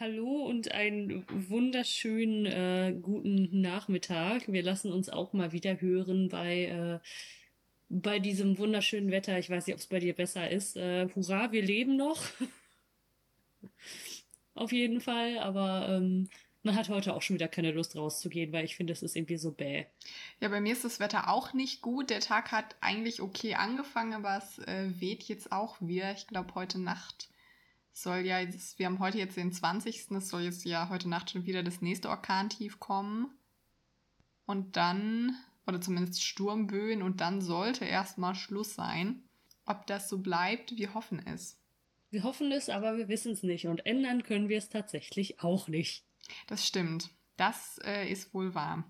Hallo und einen wunderschönen äh, guten Nachmittag. Wir lassen uns auch mal wieder hören bei äh, bei diesem wunderschönen Wetter. Ich weiß nicht, ob es bei dir besser ist. Äh, hurra, wir leben noch. Auf jeden Fall, aber ähm, man hat heute auch schon wieder keine Lust rauszugehen, weil ich finde, es ist irgendwie so bäh. Ja, bei mir ist das Wetter auch nicht gut. Der Tag hat eigentlich okay angefangen, aber es äh, weht jetzt auch wieder. Ich glaube, heute Nacht soll ja, jetzt, wir haben heute jetzt den 20. Es soll jetzt ja heute Nacht schon wieder das nächste Orkantief kommen. Und dann, oder zumindest Sturmböen, und dann sollte erstmal Schluss sein. Ob das so bleibt, wir hoffen es. Wir hoffen es, aber wir wissen es nicht. Und ändern können wir es tatsächlich auch nicht. Das stimmt. Das äh, ist wohl wahr.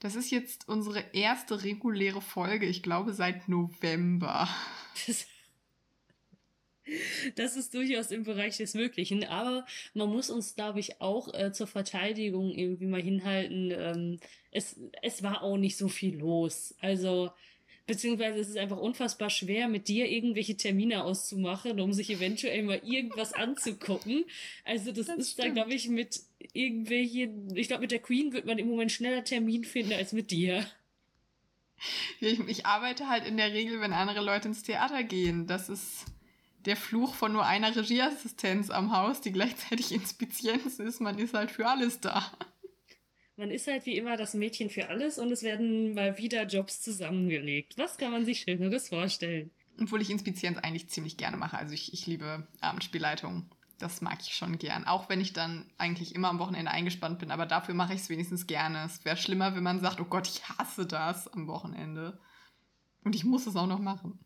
Das ist jetzt unsere erste reguläre Folge, ich glaube, seit November. Das das ist durchaus im Bereich des Möglichen. Aber man muss uns, glaube ich, auch äh, zur Verteidigung irgendwie mal hinhalten. Ähm, es, es war auch nicht so viel los. Also, beziehungsweise es ist einfach unfassbar schwer, mit dir irgendwelche Termine auszumachen, um sich eventuell mal irgendwas anzugucken. Also das, das ist da, glaube ich, mit irgendwelchen, ich glaube, mit der Queen wird man im Moment schneller Termin finden als mit dir. Ich, ich arbeite halt in der Regel, wenn andere Leute ins Theater gehen. Das ist der Fluch von nur einer Regieassistenz am Haus, die gleichzeitig Inspizienz ist. Man ist halt für alles da. Man ist halt wie immer das Mädchen für alles und es werden mal wieder Jobs zusammengelegt. Was kann man sich Schöneres vorstellen? Obwohl ich Inspizienz eigentlich ziemlich gerne mache. Also ich, ich liebe Abendspielleitung. Das mag ich schon gern. Auch wenn ich dann eigentlich immer am Wochenende eingespannt bin. Aber dafür mache ich es wenigstens gerne. Es wäre schlimmer, wenn man sagt, oh Gott, ich hasse das am Wochenende. Und ich muss es auch noch machen.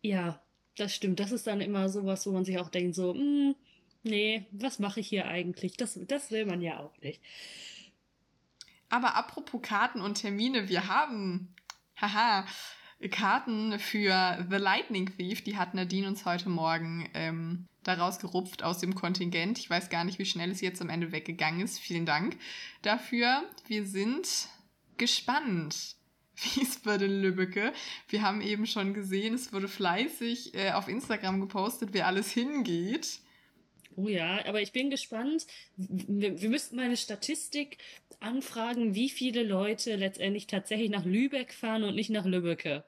Ja, das stimmt. Das ist dann immer sowas, wo man sich auch denkt, so, hm, nee, was mache ich hier eigentlich? Das, das will man ja auch nicht. Aber apropos Karten und Termine, wir haben, haha, Karten für The Lightning Thief, die hat Nadine uns heute Morgen ähm, daraus gerupft aus dem Kontingent. Ich weiß gar nicht, wie schnell es jetzt am Ende weggegangen ist. Vielen Dank dafür. Wir sind gespannt wie es bei den Lübbecke. Wir haben eben schon gesehen, es wurde fleißig äh, auf Instagram gepostet, wer alles hingeht. Oh ja, aber ich bin gespannt. Wir, wir müssten mal eine Statistik anfragen, wie viele Leute letztendlich tatsächlich nach Lübeck fahren und nicht nach Lübbecke.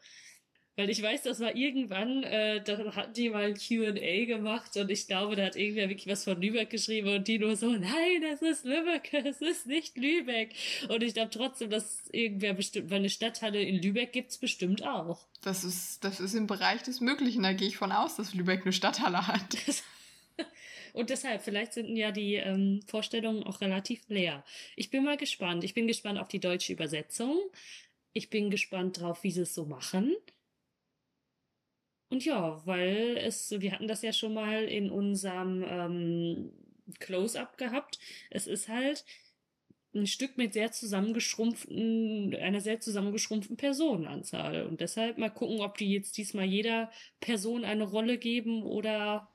Weil ich weiß, das war irgendwann, äh, da hatten die mal ein Q&A gemacht und ich glaube, da hat irgendwer wirklich was von Lübeck geschrieben und die nur so, nein, das ist Lübeck, es ist nicht Lübeck. Und ich glaube trotzdem, dass irgendwer bestimmt, weil eine Stadthalle in Lübeck gibt's bestimmt auch. Das ist, das ist im Bereich des Möglichen, da gehe ich von aus, dass Lübeck eine Stadthalle hat. Und deshalb, vielleicht sind ja die ähm, Vorstellungen auch relativ leer. Ich bin mal gespannt. Ich bin gespannt auf die deutsche Übersetzung. Ich bin gespannt drauf, wie sie es so machen. Und ja, weil es, wir hatten das ja schon mal in unserem ähm, Close-up gehabt. Es ist halt ein Stück mit sehr zusammengeschrumpften, einer sehr zusammengeschrumpften Personenanzahl. Und deshalb mal gucken, ob die jetzt diesmal jeder Person eine Rolle geben oder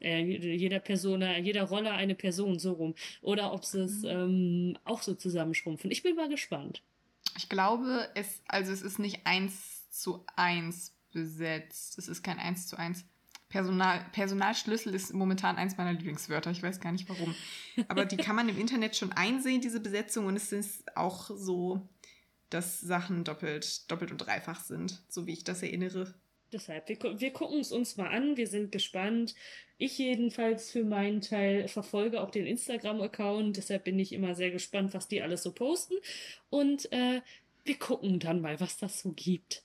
äh, jeder Person, jeder Rolle eine Person so rum. Oder ob sie es mhm. ähm, auch so zusammenschrumpfen. Ich bin mal gespannt. Ich glaube, es, also es ist nicht eins zu eins besetzt. Es ist kein eins zu eins. Personal, Personalschlüssel ist momentan eins meiner Lieblingswörter. Ich weiß gar nicht warum. Aber die kann man im Internet schon einsehen, diese Besetzung. Und es ist auch so, dass Sachen doppelt, doppelt und dreifach sind, so wie ich das erinnere. Deshalb, wir, wir gucken es uns mal an, wir sind gespannt. Ich jedenfalls für meinen Teil verfolge auch den Instagram-Account, deshalb bin ich immer sehr gespannt, was die alles so posten. Und äh, wir gucken dann mal, was das so gibt.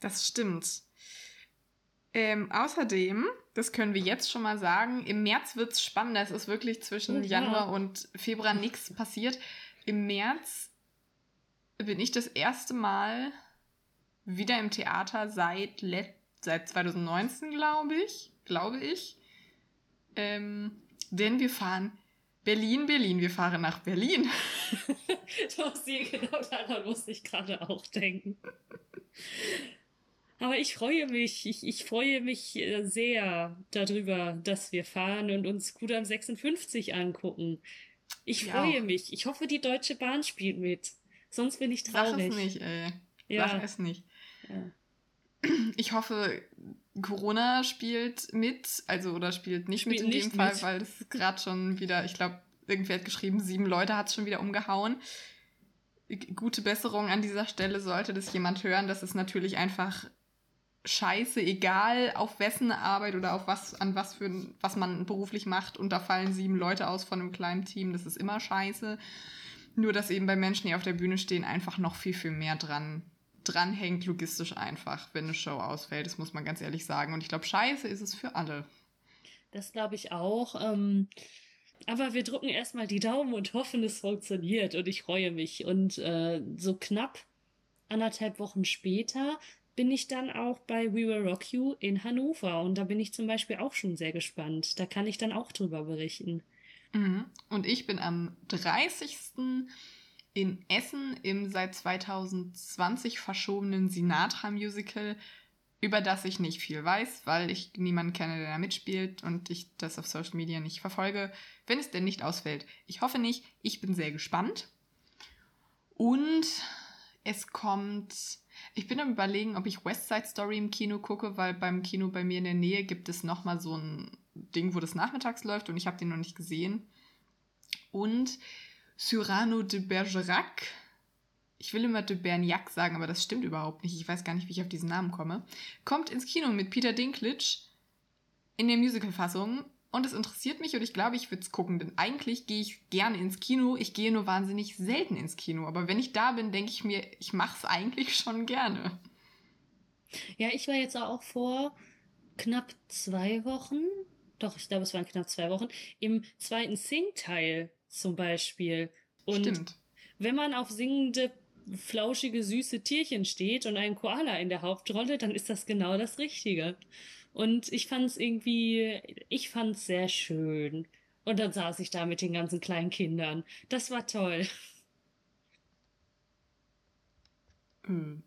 Das stimmt. Ähm, außerdem, das können wir jetzt schon mal sagen, im März wird's spannender. Es ist wirklich zwischen ja. Januar und Februar nichts passiert. Im März bin ich das erste Mal wieder im Theater seit, seit 2019, glaube ich. Glaube ich. Ähm, denn wir fahren Berlin, Berlin, wir fahren nach Berlin. Tosti, genau daran musste ich gerade auch denken. Aber ich freue mich, ich, ich freue mich äh, sehr darüber, dass wir fahren und uns Kudam 56 angucken. Ich ja. freue mich. Ich hoffe, die Deutsche Bahn spielt mit. Sonst bin ich traurig. Sag es nicht, ey. Ja. Sag es nicht. Ja. Ich hoffe, Corona spielt mit, also oder spielt nicht spielt mit in nicht dem Fall, mit. weil es gerade schon wieder, ich glaube, irgendwer hat geschrieben, sieben Leute hat es schon wieder umgehauen. Gute Besserung an dieser Stelle, sollte das jemand hören. Das ist natürlich einfach scheiße, egal auf wessen Arbeit oder auf was, an was für was man beruflich macht. Und da fallen sieben Leute aus von einem kleinen Team. Das ist immer scheiße. Nur, dass eben bei Menschen, die auf der Bühne stehen, einfach noch viel, viel mehr dran dranhängt, logistisch einfach, wenn eine Show ausfällt. Das muss man ganz ehrlich sagen. Und ich glaube, scheiße ist es für alle. Das glaube ich auch. Ähm, aber wir drücken erstmal die Daumen und hoffen, es funktioniert. Und ich freue mich. Und äh, so knapp anderthalb Wochen später bin ich dann auch bei We Will Rock You in Hannover. Und da bin ich zum Beispiel auch schon sehr gespannt. Da kann ich dann auch drüber berichten. Mhm. Und ich bin am 30 in Essen im seit 2020 verschobenen Sinatra-Musical, über das ich nicht viel weiß, weil ich niemanden kenne, der da mitspielt und ich das auf Social Media nicht verfolge, wenn es denn nicht ausfällt. Ich hoffe nicht, ich bin sehr gespannt. Und es kommt. Ich bin am überlegen, ob ich West Side Story im Kino gucke, weil beim Kino bei mir in der Nähe gibt es nochmal so ein Ding, wo das nachmittags läuft und ich habe den noch nicht gesehen. Und Cyrano de Bergerac. Ich will immer de Berniac sagen, aber das stimmt überhaupt nicht. Ich weiß gar nicht, wie ich auf diesen Namen komme. Kommt ins Kino mit Peter Dinklage in der Musical-Fassung. Und es interessiert mich und ich glaube, ich würde es gucken, denn eigentlich gehe ich gerne ins Kino. Ich gehe nur wahnsinnig selten ins Kino. Aber wenn ich da bin, denke ich mir, ich mache es eigentlich schon gerne. Ja, ich war jetzt auch vor knapp zwei Wochen, doch, ich glaube, es waren knapp zwei Wochen, im zweiten Sing-Teil zum Beispiel. Und Stimmt. wenn man auf singende, flauschige, süße Tierchen steht und einen Koala in der Hauptrolle, dann ist das genau das Richtige. Und ich fand es irgendwie, ich fand es sehr schön. Und dann saß ich da mit den ganzen kleinen Kindern. Das war toll. Hm.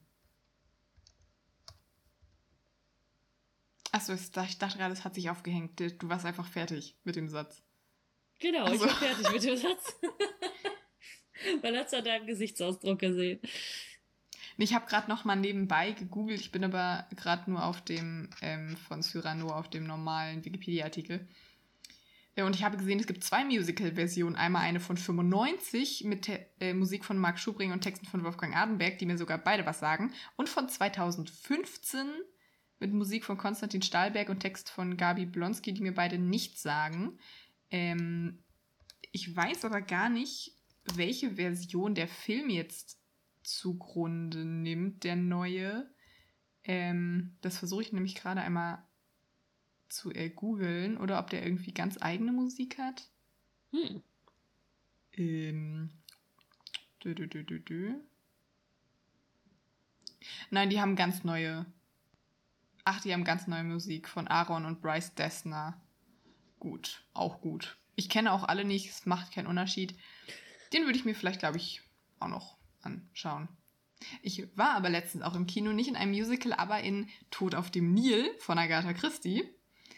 Achso, ich dachte gerade, es hat sich aufgehängt. Du warst einfach fertig mit dem Satz. Genau, also. ich bin fertig mit dem Satz. Man hat es an deinem Gesichtsausdruck gesehen. Ich habe gerade noch mal nebenbei gegoogelt. Ich bin aber gerade nur auf dem ähm, von Cyrano auf dem normalen Wikipedia-Artikel. Ja, und ich habe gesehen, es gibt zwei Musical-Versionen. Einmal eine von 95 mit äh, Musik von Marc Schubring und Texten von Wolfgang Adenberg, die mir sogar beide was sagen. Und von 2015 mit Musik von Konstantin Stahlberg und Text von Gabi Blonski, die mir beide nichts sagen. Ähm, ich weiß aber gar nicht, welche Version der Film jetzt zugrunde nimmt, der neue. Ähm, das versuche ich nämlich gerade einmal zu googeln oder ob der irgendwie ganz eigene Musik hat. Hm. Ähm, dü, dü, dü, dü, dü. Nein, die haben ganz neue. Ach, die haben ganz neue Musik von Aaron und Bryce Dessner gut, auch gut. Ich kenne auch alle nicht, es macht keinen Unterschied. Den würde ich mir vielleicht, glaube ich, auch noch anschauen. Ich war aber letztens auch im Kino, nicht in einem Musical, aber in Tod auf dem Nil von Agatha Christie.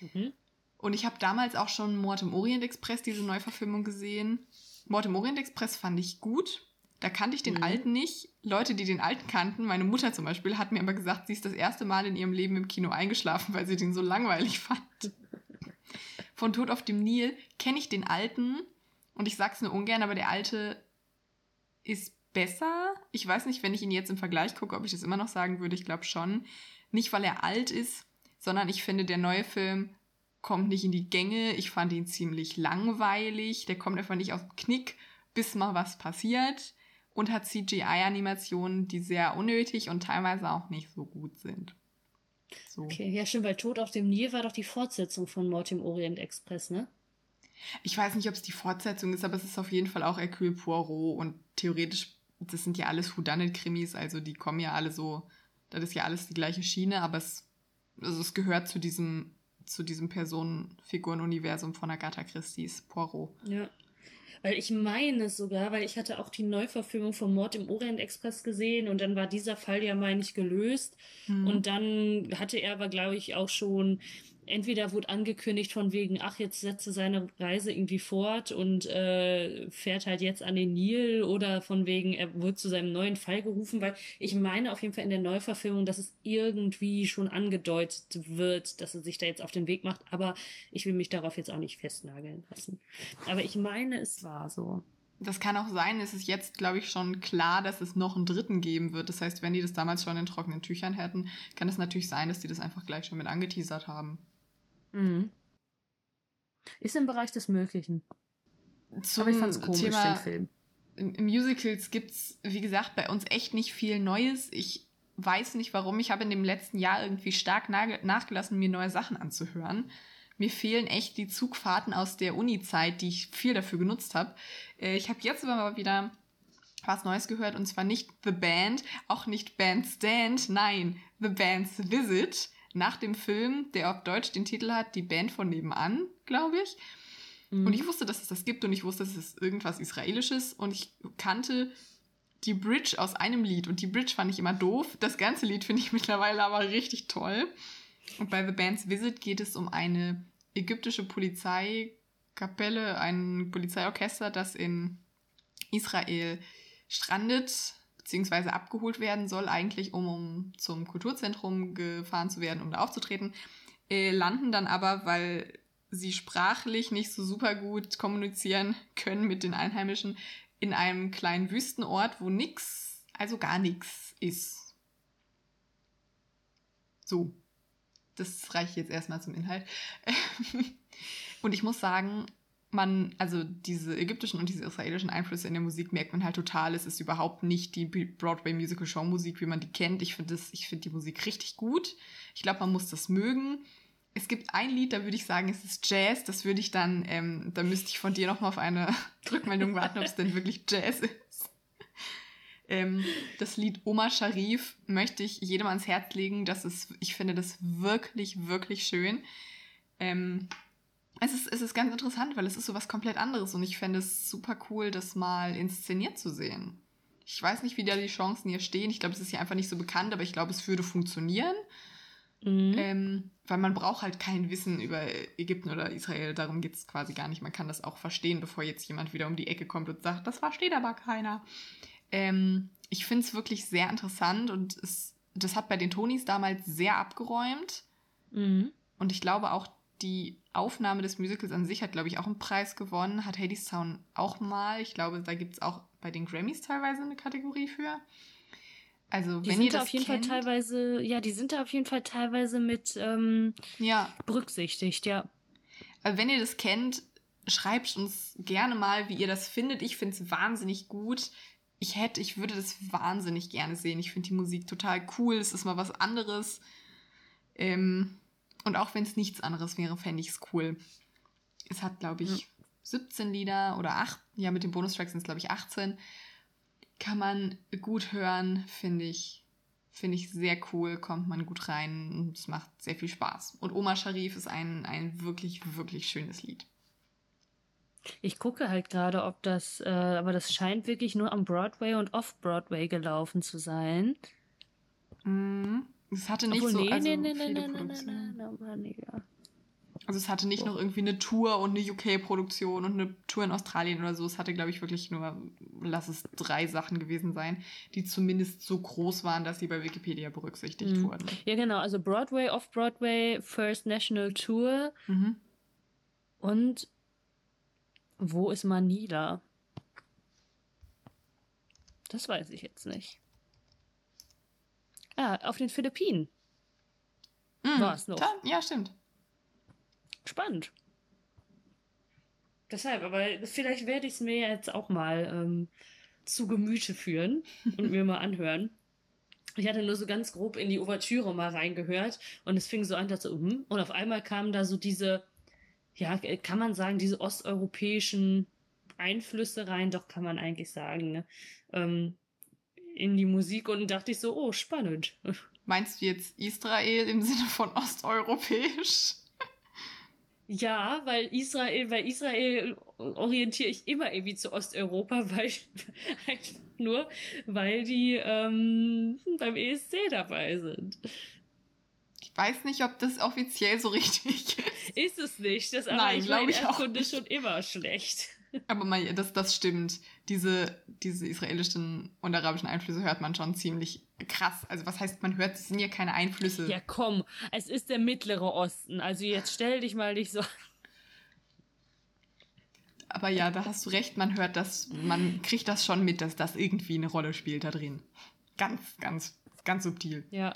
Mhm. Und ich habe damals auch schon Mord im Orient Express, diese Neuverfilmung gesehen. Mord im Orient Express fand ich gut. Da kannte ich den mhm. alten nicht. Leute, die den alten kannten, meine Mutter zum Beispiel, hat mir aber gesagt, sie ist das erste Mal in ihrem Leben im Kino eingeschlafen, weil sie den so langweilig fand von Tod auf dem Nil kenne ich den alten und ich sag's nur ungern, aber der alte ist besser. Ich weiß nicht, wenn ich ihn jetzt im Vergleich gucke, ob ich das immer noch sagen würde. Ich glaube schon. Nicht, weil er alt ist, sondern ich finde, der neue Film kommt nicht in die Gänge. Ich fand ihn ziemlich langweilig. Der kommt einfach nicht aus dem Knick, bis mal was passiert. Und hat CGI-Animationen, die sehr unnötig und teilweise auch nicht so gut sind. So. Okay, ja, stimmt, weil Tod auf dem Nil war doch die Fortsetzung von Mord im Orient Express, ne? Ich weiß nicht, ob es die Fortsetzung ist, aber es ist auf jeden Fall auch Hercule Poirot und theoretisch, das sind ja alles Whodunit-Krimis, also die kommen ja alle so, das ist ja alles die gleiche Schiene, aber es, also es gehört zu diesem, zu diesem Personenfiguren-Universum von Agatha Christie's Poirot. Ja. Weil ich meine sogar, weil ich hatte auch die Neuverfilmung von Mord im Orient Express gesehen und dann war dieser Fall ja, meine ich, gelöst. Mhm. Und dann hatte er aber, glaube ich, auch schon entweder wurde angekündigt von wegen, ach, jetzt setze seine Reise irgendwie fort und äh, fährt halt jetzt an den Nil oder von wegen, er wird zu seinem neuen Fall gerufen, weil ich meine auf jeden Fall in der Neuverfilmung, dass es irgendwie schon angedeutet wird, dass er sich da jetzt auf den Weg macht, aber ich will mich darauf jetzt auch nicht festnageln lassen. Aber ich meine, es war so. Das kann auch sein, es ist jetzt, glaube ich, schon klar, dass es noch einen dritten geben wird. Das heißt, wenn die das damals schon in trockenen Tüchern hätten, kann es natürlich sein, dass die das einfach gleich schon mit angeteasert haben. Mhm. Ist im Bereich des Möglichen. Zum Aber ich fand's komisch, Thema, den Film. Musicals gibt's, wie gesagt, bei uns echt nicht viel Neues. Ich weiß nicht warum. Ich habe in dem letzten Jahr irgendwie stark nachgelassen, mir neue Sachen anzuhören. Mir fehlen echt die Zugfahrten aus der Uni-Zeit, die ich viel dafür genutzt habe. Äh, ich habe jetzt aber mal wieder was Neues gehört und zwar nicht The Band, auch nicht Bandstand, nein, The Band's Visit nach dem Film, der auf Deutsch den Titel hat, Die Band von nebenan, glaube ich. Mhm. Und ich wusste, dass es das gibt und ich wusste, dass es irgendwas Israelisches und ich kannte die Bridge aus einem Lied und die Bridge fand ich immer doof. Das ganze Lied finde ich mittlerweile aber richtig toll. Und bei The Band's Visit geht es um eine ägyptische Polizeikapelle, ein Polizeiorchester, das in Israel strandet beziehungsweise abgeholt werden soll, eigentlich um, um zum Kulturzentrum gefahren zu werden, um da aufzutreten, äh, landen dann aber, weil sie sprachlich nicht so super gut kommunizieren können mit den Einheimischen, in einem kleinen Wüstenort, wo nix, also gar nichts ist. So. Das reicht jetzt erstmal zum Inhalt. Und ich muss sagen, man, also diese ägyptischen und diese israelischen Einflüsse in der Musik merkt man halt total. Es ist überhaupt nicht die Broadway Musical Show Musik, wie man die kennt. Ich finde ich finde die Musik richtig gut. Ich glaube, man muss das mögen. Es gibt ein Lied, da würde ich sagen, es ist Jazz. Das würde ich dann, ähm, da müsste ich von dir nochmal auf eine Rückmeldung warten, ob es denn wirklich Jazz ist. Ähm, das Lied Oma Sharif möchte ich jedem ans Herz legen. Das ist, ich finde das wirklich, wirklich schön. Ähm, es ist, es ist ganz interessant, weil es ist so was komplett anderes und ich fände es super cool, das mal inszeniert zu sehen. Ich weiß nicht, wie da die Chancen hier stehen. Ich glaube, es ist hier einfach nicht so bekannt, aber ich glaube, es würde funktionieren. Mhm. Ähm, weil man braucht halt kein Wissen über Ägypten oder Israel. Darum geht es quasi gar nicht. Man kann das auch verstehen, bevor jetzt jemand wieder um die Ecke kommt und sagt, das versteht aber keiner. Ähm, ich finde es wirklich sehr interessant und es, das hat bei den Tonis damals sehr abgeräumt. Mhm. Und ich glaube auch, die Aufnahme des Musicals an sich hat, glaube ich, auch einen Preis gewonnen. Hat Hades Town auch mal. Ich glaube, da gibt es auch bei den Grammys teilweise eine Kategorie für. Also, die wenn sind ihr das auf jeden kennt, Fall teilweise, ja, die sind da auf jeden Fall teilweise mit ähm, ja. berücksichtigt, ja. Also, wenn ihr das kennt, schreibt uns gerne mal, wie ihr das findet. Ich finde es wahnsinnig gut. Ich hätte, ich würde das wahnsinnig gerne sehen. Ich finde die Musik total cool. Es ist mal was anderes. Ähm, und auch wenn es nichts anderes wäre, fände ich es cool. Es hat, glaube ich, mhm. 17 Lieder oder 8. Ja, mit den Bonustracks sind es, glaube ich, 18. Kann man gut hören, finde ich. Finde ich sehr cool, kommt man gut rein und es macht sehr viel Spaß. Und Oma Sharif ist ein, ein wirklich, wirklich schönes Lied. Ich gucke halt gerade, ob das, äh, aber das scheint wirklich nur am Broadway und Off-Broadway gelaufen zu sein. Mhm. Es hatte nicht Obwohl, so nee, also nee, nee, viele nee, Produktionen. Nee, nee, nee, Also es hatte nicht oh. noch irgendwie eine Tour und eine UK-Produktion und eine Tour in Australien oder so. Es hatte, glaube ich, wirklich nur, lass es drei Sachen gewesen sein, die zumindest so groß waren, dass sie bei Wikipedia berücksichtigt mhm. wurden. Ja, genau. Also Broadway, Off-Broadway, First National Tour. Mhm. Und wo ist Manila? Das weiß ich jetzt nicht. Ah, auf den Philippinen. Mm, war es noch. Ja, stimmt. Spannend. Deshalb, aber vielleicht werde ich es mir jetzt auch mal ähm, zu Gemüte führen und mir mal anhören. Ich hatte nur so ganz grob in die Ouvertüre mal reingehört und es fing so an, dass so, hm, und auf einmal kamen da so diese, ja, kann man sagen, diese osteuropäischen Einflüsse rein, doch kann man eigentlich sagen, ne? Ähm, in die Musik und dachte ich so, oh, spannend. Meinst du jetzt Israel im Sinne von osteuropäisch? Ja, weil Israel, weil Israel orientiere ich immer irgendwie zu Osteuropa, weil einfach nur, weil die ähm, beim ESC dabei sind. weiß nicht, ob das offiziell so richtig ist. Ist es nicht. Das aber Nein, ich meine ich nicht. schon immer schlecht. Aber mal, das, das stimmt. Diese, diese israelischen und arabischen Einflüsse hört man schon ziemlich krass. Also was heißt, man hört, es sind ja keine Einflüsse. Ja, komm, es ist der Mittlere Osten. Also jetzt stell dich mal nicht so. Aber ja, da hast du recht, man hört das, man kriegt das schon mit, dass das irgendwie eine Rolle spielt da drin. Ganz, ganz, ganz subtil. Ja.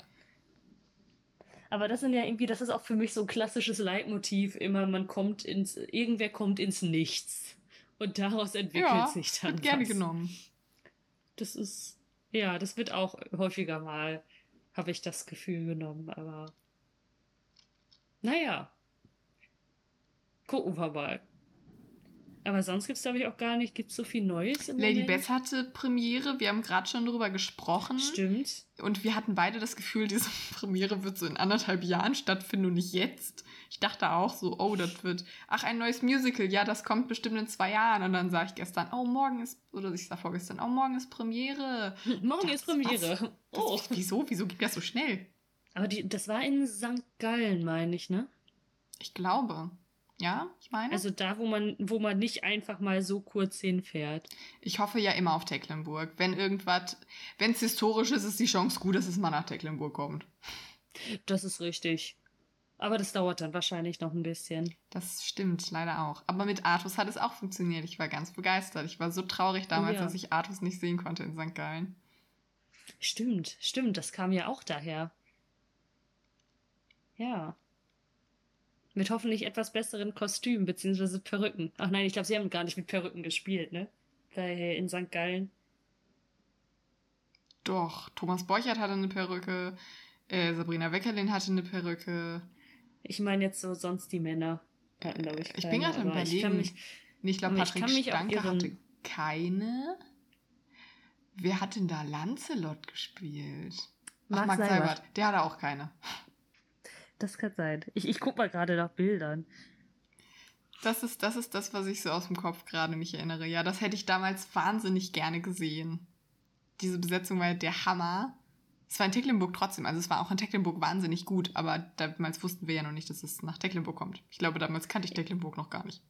Aber das sind ja irgendwie, das ist auch für mich so ein klassisches Leitmotiv immer, man kommt ins, irgendwer kommt ins Nichts. Und daraus entwickelt ja, sich dann wird gerne was. genommen. Das ist, ja, das wird auch häufiger mal, habe ich das Gefühl genommen, aber naja. Gucken wir mal. Aber sonst gibt es, glaube ich, auch gar nicht, gibt es so viel Neues im Lady Moment? Beth hatte Premiere, wir haben gerade schon drüber gesprochen. Stimmt. Und wir hatten beide das Gefühl, diese Premiere wird so in anderthalb Jahren stattfinden und nicht jetzt. Ich dachte auch so, oh, das wird, ach, ein neues Musical, ja, das kommt bestimmt in zwei Jahren. Und dann sah ich gestern, oh, morgen ist, oder ich sah vorgestern, oh, morgen ist Premiere. Morgen Das- ist Premiere. Das, Oh. Wieso? Wieso geht das so schnell? Aber die, das war in St. Gallen, meine ich, ne? Ich glaube. Ja, ich meine. Also da, wo man, wo man nicht einfach mal so kurz hinfährt. ich hoffe ja immer auf Tecklenburg. Wenn irgendwas, wenn es historisch ist, ist die Chance gut, dass es mal nach Tecklenburg kommt. Das ist richtig. Aber das dauert dann wahrscheinlich noch ein bisschen. Das stimmt leider auch. Aber mit Artus hat es auch funktioniert. Ich war ganz begeistert. Ich war so traurig damals, ja. dass ich Artus nicht sehen konnte in St. Gallen. Stimmt, stimmt, das kam ja auch daher. Ja. Mit hoffentlich etwas besseren Kostümen beziehungsweise Perücken. Ach nein, ich glaube, sie haben gar nicht mit Perücken gespielt, ne? Bei, in St. Gallen. Doch, Thomas Borchert hatte eine Perücke, äh, Sabrina Weckerlin hatte eine Perücke. Ich meine jetzt so sonst die Männer. Hatten, glaube ich, Ich bin keine, gerade am aber ich Nee, ich glaube, Ich Patrick auch Stanke hatte keine. Wer hat denn da Lancelot gespielt? Ach, Mark Mark Seibert. Seibert. Der hatte auch keine. Das kann sein. Ich, ich guck mal gerade nach Bildern. Das ist, das ist das, was ich so aus dem Kopf gerade mich erinnere. Ja, das hätte ich damals wahnsinnig gerne gesehen. Diese Besetzung war der Hammer. Es war in Tecklenburg trotzdem, also es war auch in Tecklenburg wahnsinnig gut, aber damals wussten wir ja noch nicht, dass es nach Tecklenburg kommt. Ich glaube, damals kannte ich Tecklenburg noch gar nicht.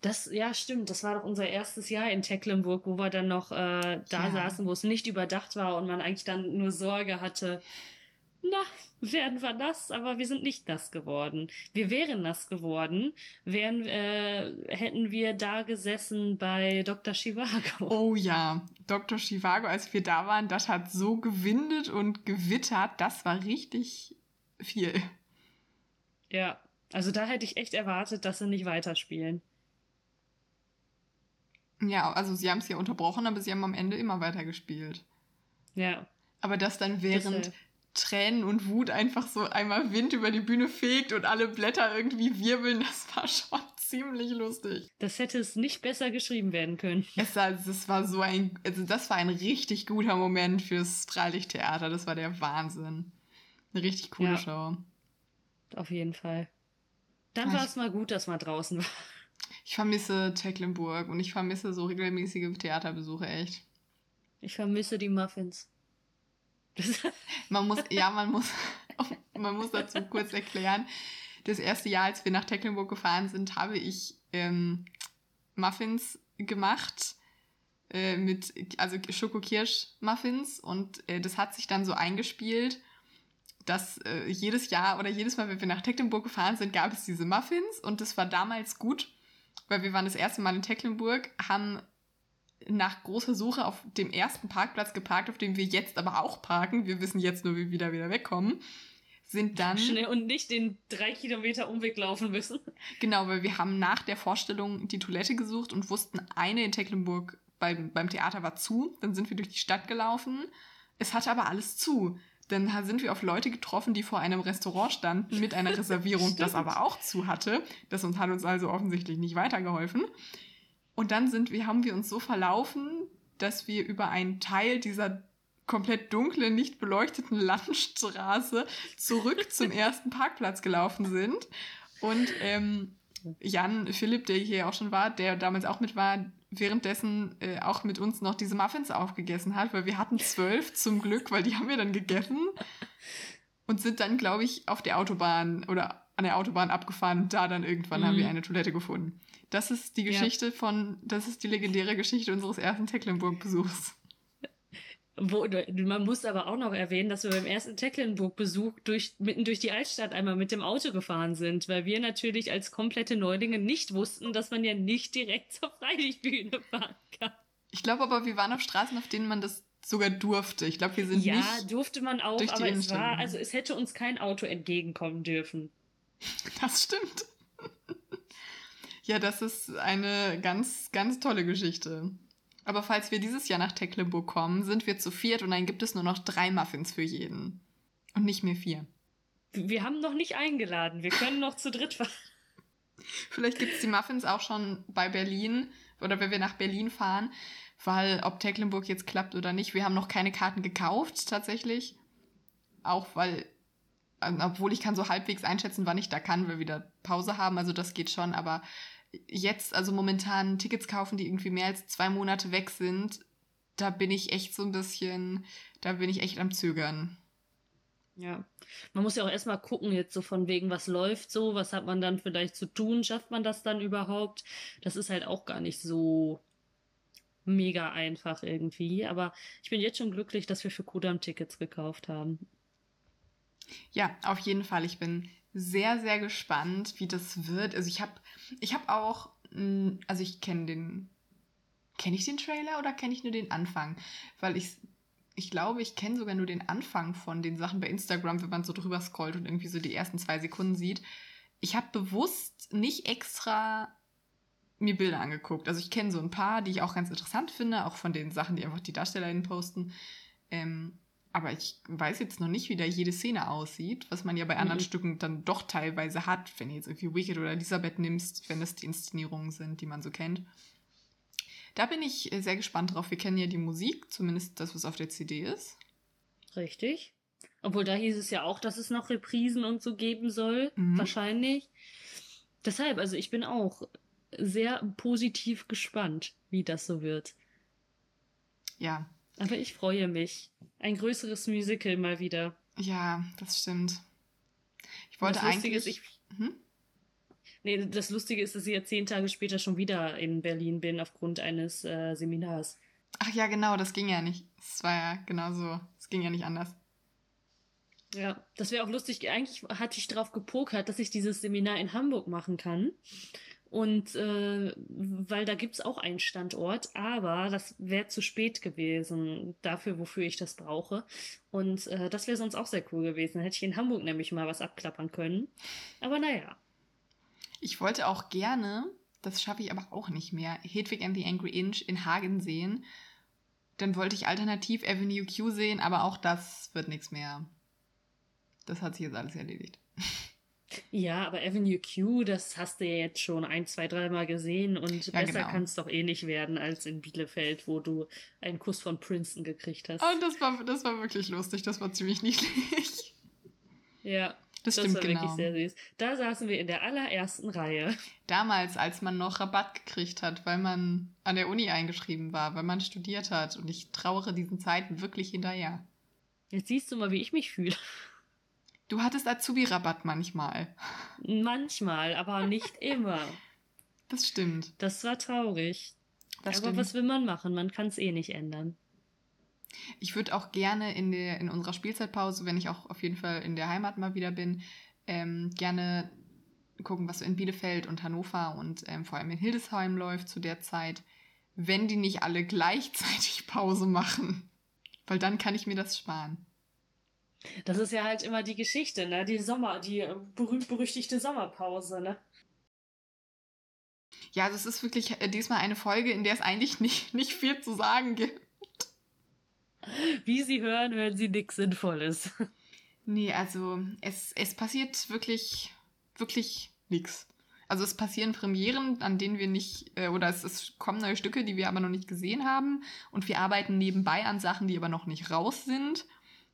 Das, ja, stimmt. Das war doch unser erstes Jahr in Tecklenburg, wo wir dann noch äh, da Ja. saßen, wo es nicht überdacht war und man eigentlich dann nur Sorge hatte, na, werden wir nass, aber wir sind nicht nass geworden. Wir wären nass geworden, wären, äh, hätten wir da gesessen bei Dr. Chivago. Oh ja, Dr. Chivago, als wir da waren, das hat so gewindet und gewittert, das war richtig viel. Ja, also da hätte ich echt erwartet, dass sie nicht weiterspielen. Ja, also sie haben es ja unterbrochen, aber sie haben am Ende immer weitergespielt. Ja. Aber das dann während Das, äh, Tränen und Wut einfach so einmal Wind über die Bühne fegt und alle Blätter irgendwie wirbeln, das war schon ziemlich lustig. Das hätte es nicht besser geschrieben werden können. Es war, das war so ein, also das war ein richtig guter Moment fürs Freilichttheater. Das war der Wahnsinn. Eine richtig coole Ja. Show. Auf jeden Fall. Dann war es mal gut, dass man draußen war. Ich vermisse Tecklenburg und ich vermisse so regelmäßige Theaterbesuche echt. Ich vermisse die Muffins. Man muss, ja, man muss, man muss dazu kurz erklären. Das erste Jahr, als wir nach Tecklenburg gefahren sind, habe ich ähm, Muffins gemacht. Äh, mit, also Schokokirsch-Muffins. Und äh, das hat sich dann so eingespielt, dass äh, jedes Jahr oder jedes Mal, wenn wir nach Tecklenburg gefahren sind, gab es diese Muffins. Und das war damals gut, weil wir waren das erste Mal in Tecklenburg, haben nach großer Suche auf dem ersten Parkplatz geparkt, auf dem wir jetzt aber auch parken. Wir wissen jetzt nur, wie wir wieder wieder wegkommen. Sind dann. schnell und nicht den drei Kilometer Umweg laufen müssen. Genau, weil wir haben nach der Vorstellung die Toilette gesucht und wussten, eine in Tecklenburg beim, beim Theater war zu. Dann sind wir durch die Stadt gelaufen. Es hatte aber alles zu. Dann sind wir auf Leute getroffen, die vor einem Restaurant standen mit einer Reservierung, das aber auch zu hatte. Das uns, hat uns also offensichtlich nicht weitergeholfen. Und dann sind wir, haben wir uns so verlaufen, dass wir über einen Teil dieser komplett dunklen, nicht beleuchteten Landstraße zurück zum ersten Parkplatz gelaufen sind. Und ähm, Jan Philipp, der hier auch schon war, der damals auch mit war, währenddessen äh, auch mit uns noch diese Muffins aufgegessen hat, weil wir hatten zwölf zum Glück, weil die haben wir dann gegessen. und sind dann, glaube ich, auf der Autobahn oder an der Autobahn abgefahren und da dann irgendwann mhm. haben wir mhm. eine Toilette gefunden. Das ist die Geschichte ja. von, das ist die legendäre Geschichte unseres ersten Tecklenburg-Besuchs. Wo, man muss aber auch noch erwähnen, dass wir beim ersten Tecklenburg-Besuch durch, mitten durch die Altstadt einmal mit dem Auto gefahren sind, weil wir natürlich als komplette Neulinge nicht wussten, dass man ja nicht direkt zur Freilichtbühne fahren kann. Ich glaube aber, wir waren auf Straßen, auf denen man das sogar durfte. Ich glaube, wir sind ja, nicht. Ja, durfte man auch, aber es war, also es hätte uns kein Auto entgegenkommen dürfen. Das stimmt. ja, das ist eine ganz, ganz tolle Geschichte. Aber falls wir dieses Jahr nach Tecklenburg kommen, sind wir zu viert und dann gibt es nur noch drei Muffins für jeden. Und nicht mehr vier. Wir haben noch nicht eingeladen. Wir können noch zu dritt fahren. Vielleicht gibt es die Muffins auch schon bei Berlin oder wenn wir nach Berlin fahren, weil ob Tecklenburg jetzt klappt oder nicht, wir haben noch keine Karten gekauft tatsächlich. Auch weil, obwohl ich kann so halbwegs einschätzen, wann ich da kann, weil wir wieder Pause haben, also das geht schon, aber jetzt, also momentan Tickets kaufen, die irgendwie mehr als zwei Monate weg sind, da bin ich echt so ein bisschen, da bin ich echt am Zögern. Ja, man muss ja auch erstmal gucken, jetzt so von wegen, was läuft so, was hat man dann vielleicht zu tun, schafft man das dann überhaupt? Das ist halt auch gar nicht so mega einfach irgendwie, aber ich bin jetzt schon glücklich, dass wir für Kudam Tickets gekauft haben. Ja, auf jeden Fall. Ich bin sehr, sehr gespannt, wie das wird. Also ich habe ich hab auch, hm, also ich kenne den, kenne ich den Trailer oder kenne ich nur den Anfang? Weil ich, ich glaube, ich kenne sogar nur den Anfang von den Sachen bei Instagram, wenn man so drüber scrollt und irgendwie so die ersten zwei Sekunden sieht. Ich habe bewusst nicht extra mir Bilder angeguckt. Also ich kenne so ein paar, die ich auch ganz interessant finde, auch von den Sachen, die einfach die DarstellerInnen posten. Ähm, aber ich weiß jetzt noch nicht, wie da jede Szene aussieht, was man ja bei anderen mhm. Stücken dann doch teilweise hat, wenn du jetzt irgendwie Wicked oder Elisabeth nimmst, wenn das die Inszenierungen sind, die man so kennt. Da bin ich äh, sehr gespannt drauf. Wir kennen ja die Musik, zumindest das, was auf der CD ist. Richtig. Obwohl da hieß es ja auch, dass es noch Reprisen und so geben soll. Mhm. Wahrscheinlich. Deshalb, also ich bin auch sehr positiv gespannt, wie das so wird. Ja, aber ich freue mich. Ein größeres Musical mal wieder. Ja, das stimmt. Ich wollte eigentlich. Ist, ich, hm? Nee, das Lustige ist, dass ich ja zehn Tage später schon wieder in Berlin bin aufgrund eines äh, Seminars. Ach ja, genau, das ging ja nicht. Es war ja genau so. Es ging ja nicht anders. Ja, das wäre auch lustig. Eigentlich hatte ich darauf gepokert, dass ich dieses Seminar in Hamburg machen kann. Und äh, weil da gibt's auch einen Standort, aber das wäre zu spät gewesen dafür, wofür ich das brauche. Und äh, das wäre sonst auch sehr cool gewesen. Dann hätte ich in Hamburg nämlich mal was abklappern können. Aber naja. Ich wollte auch gerne, das schaffe ich aber auch nicht mehr, Hedwig and the Angry Inch in Hagen sehen. Dann wollte ich alternativ Avenue Q sehen, aber auch das wird nichts mehr. Das hat sich jetzt alles erledigt. Ja, aber Avenue Q, das hast du ja jetzt schon ein, zwei, dreimal gesehen und ja, besser genau. kann es doch eh nicht werden als in Bielefeld, wo du einen Kuss von Princeton gekriegt hast. Und das war, das war wirklich lustig, das war ziemlich niedlich. Ja, das, das war genau. wirklich sehr süß. Da saßen wir in der allerersten Reihe. Damals, als man noch Rabatt gekriegt hat, weil man an der Uni eingeschrieben war, weil man studiert hat. Und ich trauere diesen Zeiten wirklich hinterher. Jetzt siehst du mal, wie ich mich fühle. Du hattest Azubi-Rabatt manchmal. Manchmal, aber nicht immer. Das stimmt. Das war traurig. Das aber stimmt. was will man machen? Man kann es eh nicht ändern. Ich würde auch gerne in, der, in unserer Spielzeitpause, wenn ich auch auf jeden Fall in der Heimat mal wieder bin, ähm, gerne gucken, was so in Bielefeld und Hannover und ähm, vor allem in Hildesheim läuft zu der Zeit, wenn die nicht alle gleichzeitig Pause machen. Weil dann kann ich mir das sparen. Das ist ja halt immer die Geschichte, ne? Die Sommer, die äh, berühmt-berüchtigte Sommerpause, ne? Ja, das ist wirklich äh, diesmal eine Folge, in der es eigentlich nicht, nicht viel zu sagen gibt. Wie Sie hören, hören Sie nichts Sinnvolles. Nee, also es, es passiert wirklich, wirklich nichts. Also es passieren Premieren, an denen wir nicht, äh, oder es, es kommen neue Stücke, die wir aber noch nicht gesehen haben. Und wir arbeiten nebenbei an Sachen, die aber noch nicht raus sind.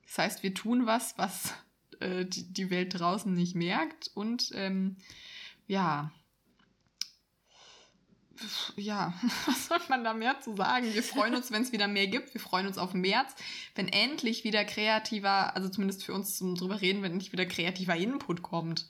Das heißt, wir tun was, was äh, die, die Welt draußen nicht merkt. Und ähm, ja, ja, was soll man da mehr zu sagen? Wir freuen uns, wenn es wieder mehr gibt. Wir freuen uns auf März, wenn endlich wieder kreativer, also zumindest für uns zum drüber reden, wenn endlich wieder kreativer Input kommt.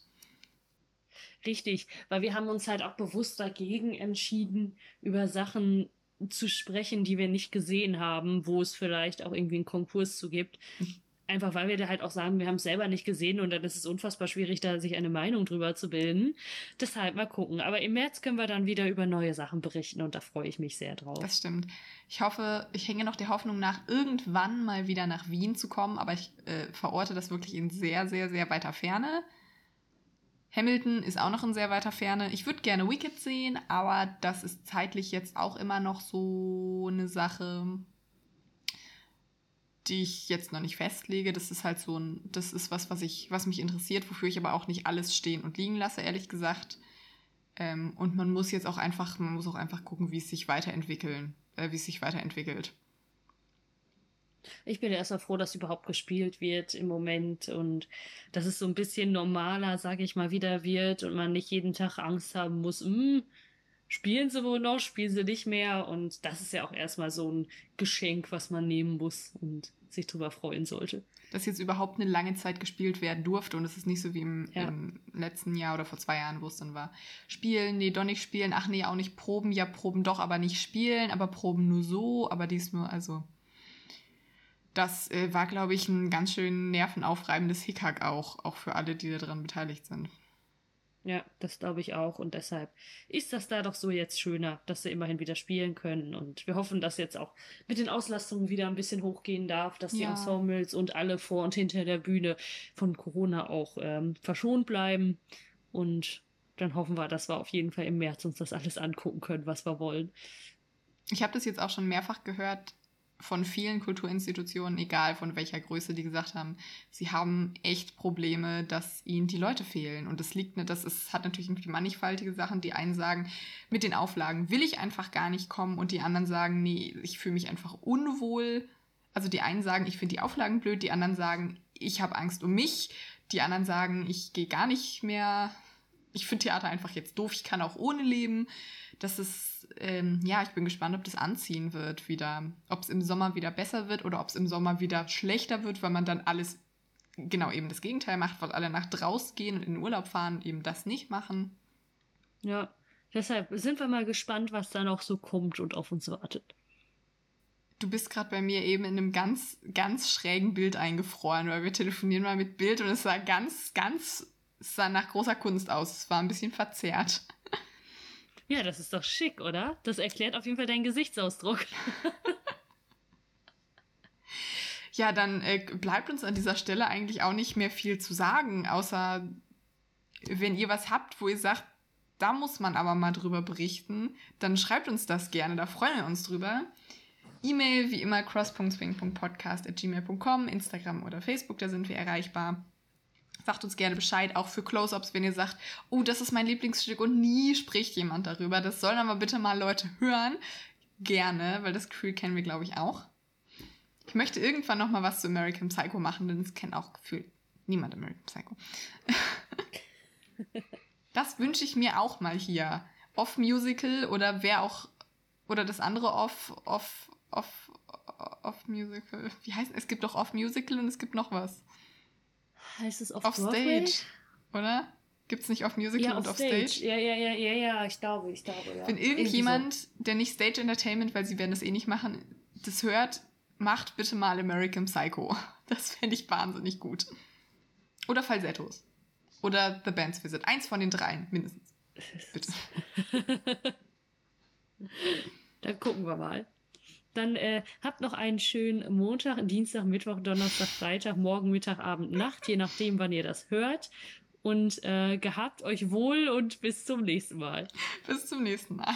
Richtig, weil wir haben uns halt auch bewusst dagegen entschieden, über Sachen zu sprechen, die wir nicht gesehen haben, wo es vielleicht auch irgendwie einen Konkurs zu gibt. Einfach weil wir da halt auch sagen, wir haben es selber nicht gesehen und dann ist es unfassbar schwierig, da sich eine Meinung drüber zu bilden. Deshalb mal gucken. Aber im März können wir dann wieder über neue Sachen berichten und da freue ich mich sehr drauf. Das stimmt. Ich hoffe, ich hänge noch der Hoffnung nach, irgendwann mal wieder nach Wien zu kommen, aber ich äh, verorte das wirklich in sehr, sehr, sehr weiter Ferne. Hamilton ist auch noch in sehr weiter Ferne. Ich würde gerne Wicked sehen, aber das ist zeitlich jetzt auch immer noch so eine Sache die ich jetzt noch nicht festlege. Das ist halt so ein, das ist was, was ich, was mich interessiert, wofür ich aber auch nicht alles stehen und liegen lasse, ehrlich gesagt. Ähm, und man muss jetzt auch einfach, man muss auch einfach gucken, wie es sich weiterentwickeln, äh, wie es sich weiterentwickelt. Ich bin erstmal froh, dass überhaupt gespielt wird im Moment und dass es so ein bisschen normaler, sage ich mal, wieder wird und man nicht jeden Tag Angst haben muss, hm, spielen sie wohl noch, spielen sie nicht mehr. Und das ist ja auch erstmal so ein Geschenk, was man nehmen muss und sich drüber freuen sollte. Dass jetzt überhaupt eine lange Zeit gespielt werden durfte und es ist nicht so wie im, ja. im, letzten Jahr oder vor zwei Jahren, wo es dann war. Spielen, nee, doch nicht spielen, ach nee, auch nicht proben, ja, proben doch, aber nicht spielen, aber proben nur so, aber dies nur, also. Das äh, war, glaube ich, ein ganz schön nervenaufreibendes Hickhack auch, auch für alle, die daran beteiligt sind. Ja, das glaube ich auch. Und deshalb ist das da doch so jetzt schöner, dass sie immerhin wieder spielen können. Und wir hoffen, dass jetzt auch mit den Auslastungen wieder ein bisschen hochgehen darf, dass ja. die Ensembles und alle vor und hinter der Bühne von Corona auch ähm, verschont bleiben. Und dann hoffen wir, dass wir auf jeden Fall im März uns das alles angucken können, was wir wollen. Ich habe das jetzt auch schon mehrfach gehört, von vielen Kulturinstitutionen, egal von welcher Größe, die gesagt haben, sie haben echt Probleme, dass ihnen die Leute fehlen. Und das liegt, das ist, hat natürlich irgendwie mannigfaltige Sachen. Die einen sagen, mit den Auflagen will ich einfach gar nicht kommen und die anderen sagen, nee, ich fühle mich einfach unwohl. Also die einen sagen, ich finde die Auflagen blöd, die anderen sagen, ich habe Angst um mich. Die anderen sagen, ich gehe gar nicht mehr. Ich finde Theater einfach jetzt doof, ich kann auch ohne leben. Das ist ähm, ja, ich bin gespannt, ob das anziehen wird wieder. Ob es im Sommer wieder besser wird oder ob es im Sommer wieder schlechter wird, weil man dann alles genau eben das Gegenteil macht, weil alle nach draußen gehen und in den Urlaub fahren eben das nicht machen. Ja, deshalb sind wir mal gespannt, was da noch so kommt und auf uns wartet. Du bist gerade bei mir eben in einem ganz, ganz schrägen Bild eingefroren, weil wir telefonieren mal mit Bild und es sah ganz, ganz, es sah nach großer Kunst aus. Es war ein bisschen verzerrt. Ja, das ist doch schick, oder? Das erklärt auf jeden Fall deinen Gesichtsausdruck. ja, dann äh, bleibt uns an dieser Stelle eigentlich auch nicht mehr viel zu sagen, außer wenn ihr was habt, wo ihr sagt, da muss man aber mal drüber berichten, dann schreibt uns das gerne, da freuen wir uns drüber. E-Mail wie immer cross.swing.podcast.gmail.com, Instagram oder Facebook, da sind wir erreichbar. Sagt uns gerne Bescheid, auch für Close-Ups, wenn ihr sagt, oh, das ist mein Lieblingsstück und nie spricht jemand darüber. Das sollen aber bitte mal Leute hören. Gerne, weil das Gefühl kennen wir, glaube ich, auch. Ich möchte irgendwann noch mal was zu American Psycho machen, denn es kennt auch gefühlt niemand American Psycho. das wünsche ich mir auch mal hier. Off-Musical oder wer auch, oder das andere Off, Off, Off, Off-Musical. Wie heißt es? Es gibt doch Off-Musical und es gibt noch was. Heißt es off, off Stage? Oder? Gibt es nicht off Musical ja, und off Stage? stage? Ja, ja, ja, ja, ja, ich glaube, ich glaube, ja. Wenn irgendjemand, so. der nicht Stage Entertainment, weil sie werden das eh nicht machen, das hört, macht bitte mal American Psycho. Das fände ich wahnsinnig gut. Oder Falsettos. Oder The Band's Visit. Eins von den dreien, mindestens. Bitte. Dann gucken wir mal. Dann äh, habt noch einen schönen Montag, Dienstag, Mittwoch, Donnerstag, Freitag, Morgen, Mittag, Abend, Nacht, je nachdem, wann ihr das hört. Und äh, gehabt euch wohl und bis zum nächsten Mal. Bis zum nächsten Mal.